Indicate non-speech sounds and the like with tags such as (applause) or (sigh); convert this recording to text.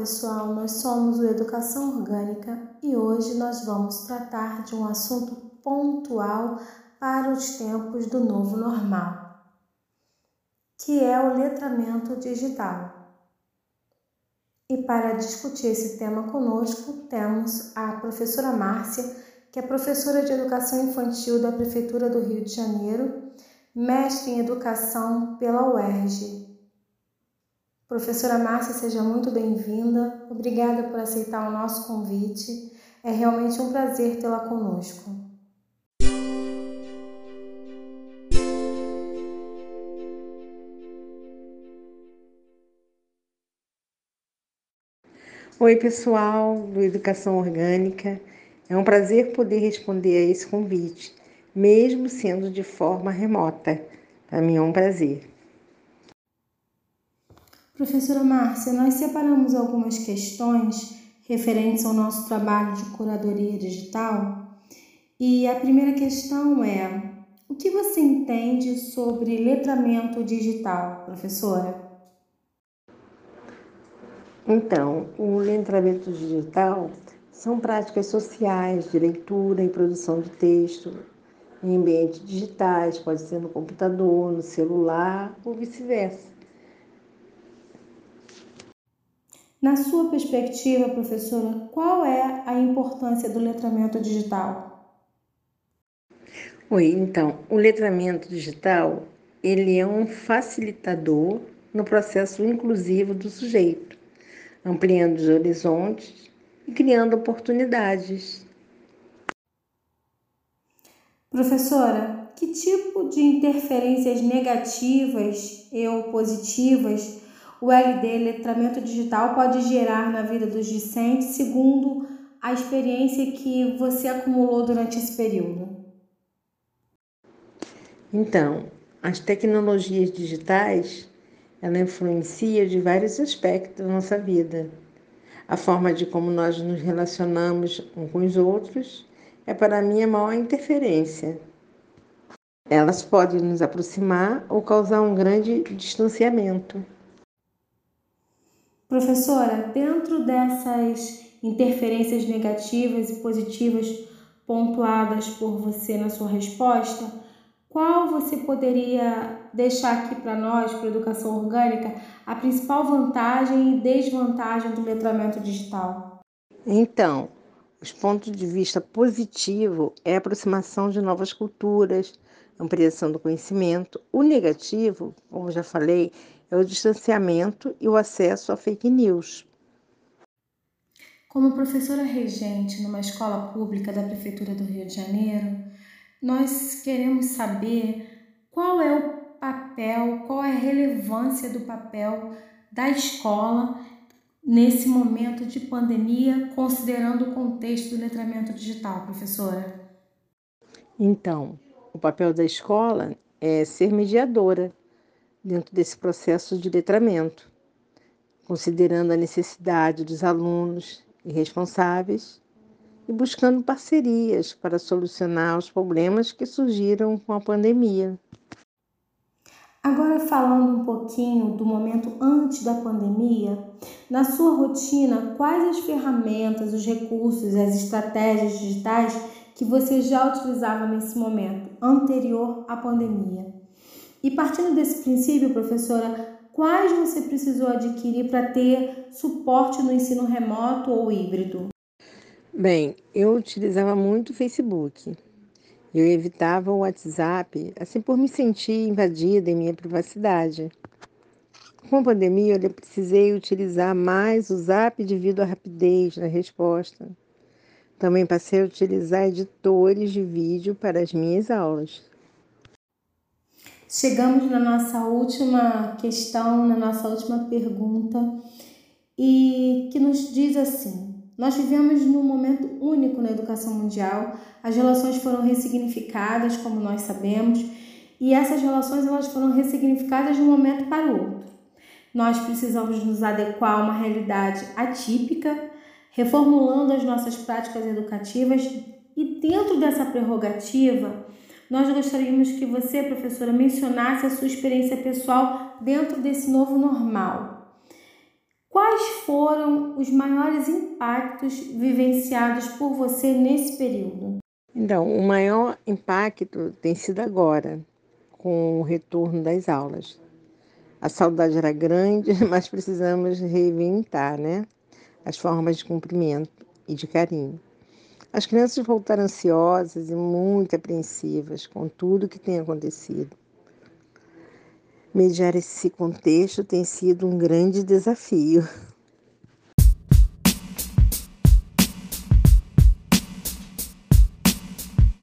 pessoal, nós somos o Educação Orgânica e hoje nós vamos tratar de um assunto pontual para os tempos do novo normal, que é o letramento digital. E para discutir esse tema conosco, temos a professora Márcia, que é professora de Educação Infantil da Prefeitura do Rio de Janeiro, mestre em Educação pela UERJ Professora Márcia, seja muito bem-vinda. Obrigada por aceitar o nosso convite. É realmente um prazer tê-la conosco. Oi, pessoal do Educação Orgânica. É um prazer poder responder a esse convite, mesmo sendo de forma remota. Para mim é um prazer. Professora Márcia, nós separamos algumas questões referentes ao nosso trabalho de curadoria digital. E a primeira questão é: o que você entende sobre letramento digital, professora? Então, o letramento digital são práticas sociais de leitura e produção de texto em ambientes digitais, pode ser no computador, no celular ou vice-versa Na sua perspectiva, professora, qual é a importância do letramento digital? Oi, então, o letramento digital, ele é um facilitador no processo inclusivo do sujeito, ampliando os horizontes e criando oportunidades. Professora, que tipo de interferências negativas e ou positivas o LD, letramento digital, pode gerar na vida dos discentes, segundo a experiência que você acumulou durante esse período? Então, as tecnologias digitais, ela influencia de vários aspectos da nossa vida. A forma de como nós nos relacionamos uns com os outros é para mim a maior interferência. Elas podem nos aproximar ou causar um grande distanciamento. Professora, dentro dessas interferências negativas e positivas pontuadas por você na sua resposta, qual você poderia deixar aqui para nós, para a educação orgânica, a principal vantagem e desvantagem do letramento digital? Então, os pontos de vista positivo é a aproximação de novas culturas, ampliação do conhecimento. O negativo, como já falei, é o distanciamento e o acesso a fake news. Como professora regente numa escola pública da Prefeitura do Rio de Janeiro, nós queremos saber qual é o papel, qual é a relevância do papel da escola nesse momento de pandemia, considerando o contexto do letramento digital, professora? Então, o papel da escola é ser mediadora dentro desse processo de letramento, considerando a necessidade dos alunos e responsáveis e buscando parcerias para solucionar os problemas que surgiram com a pandemia. Agora, falando um pouquinho do momento antes da pandemia, na sua rotina, quais as ferramentas, os recursos, as estratégias digitais que você já utilizava nesse momento anterior à pandemia? E partindo desse princípio, professora, quais você precisou adquirir para ter suporte no ensino remoto ou híbrido? Bem, eu utilizava muito o Facebook. Eu evitava o WhatsApp, assim por me sentir invadida em minha privacidade. Com a pandemia, eu precisei utilizar mais o Zap devido à rapidez na resposta. Também passei a utilizar editores de vídeo para as minhas aulas. Chegamos na nossa última questão, na nossa última pergunta, e que nos diz assim: Nós vivemos num momento único na educação mundial, as relações foram ressignificadas, como nós sabemos, e essas relações elas foram ressignificadas de um momento para o outro. Nós precisamos nos adequar a uma realidade atípica, reformulando as nossas práticas educativas e dentro dessa prerrogativa, nós gostaríamos que você, professora, mencionasse a sua experiência pessoal dentro desse novo normal. Quais foram os maiores impactos vivenciados por você nesse período? Então, o maior impacto tem sido agora, com o retorno das aulas. A saudade era grande, (laughs) mas precisamos reinventar, né? As formas de cumprimento e de carinho. As crianças voltaram ansiosas e muito apreensivas com tudo que tem acontecido. Mediar esse contexto tem sido um grande desafio. (laughs)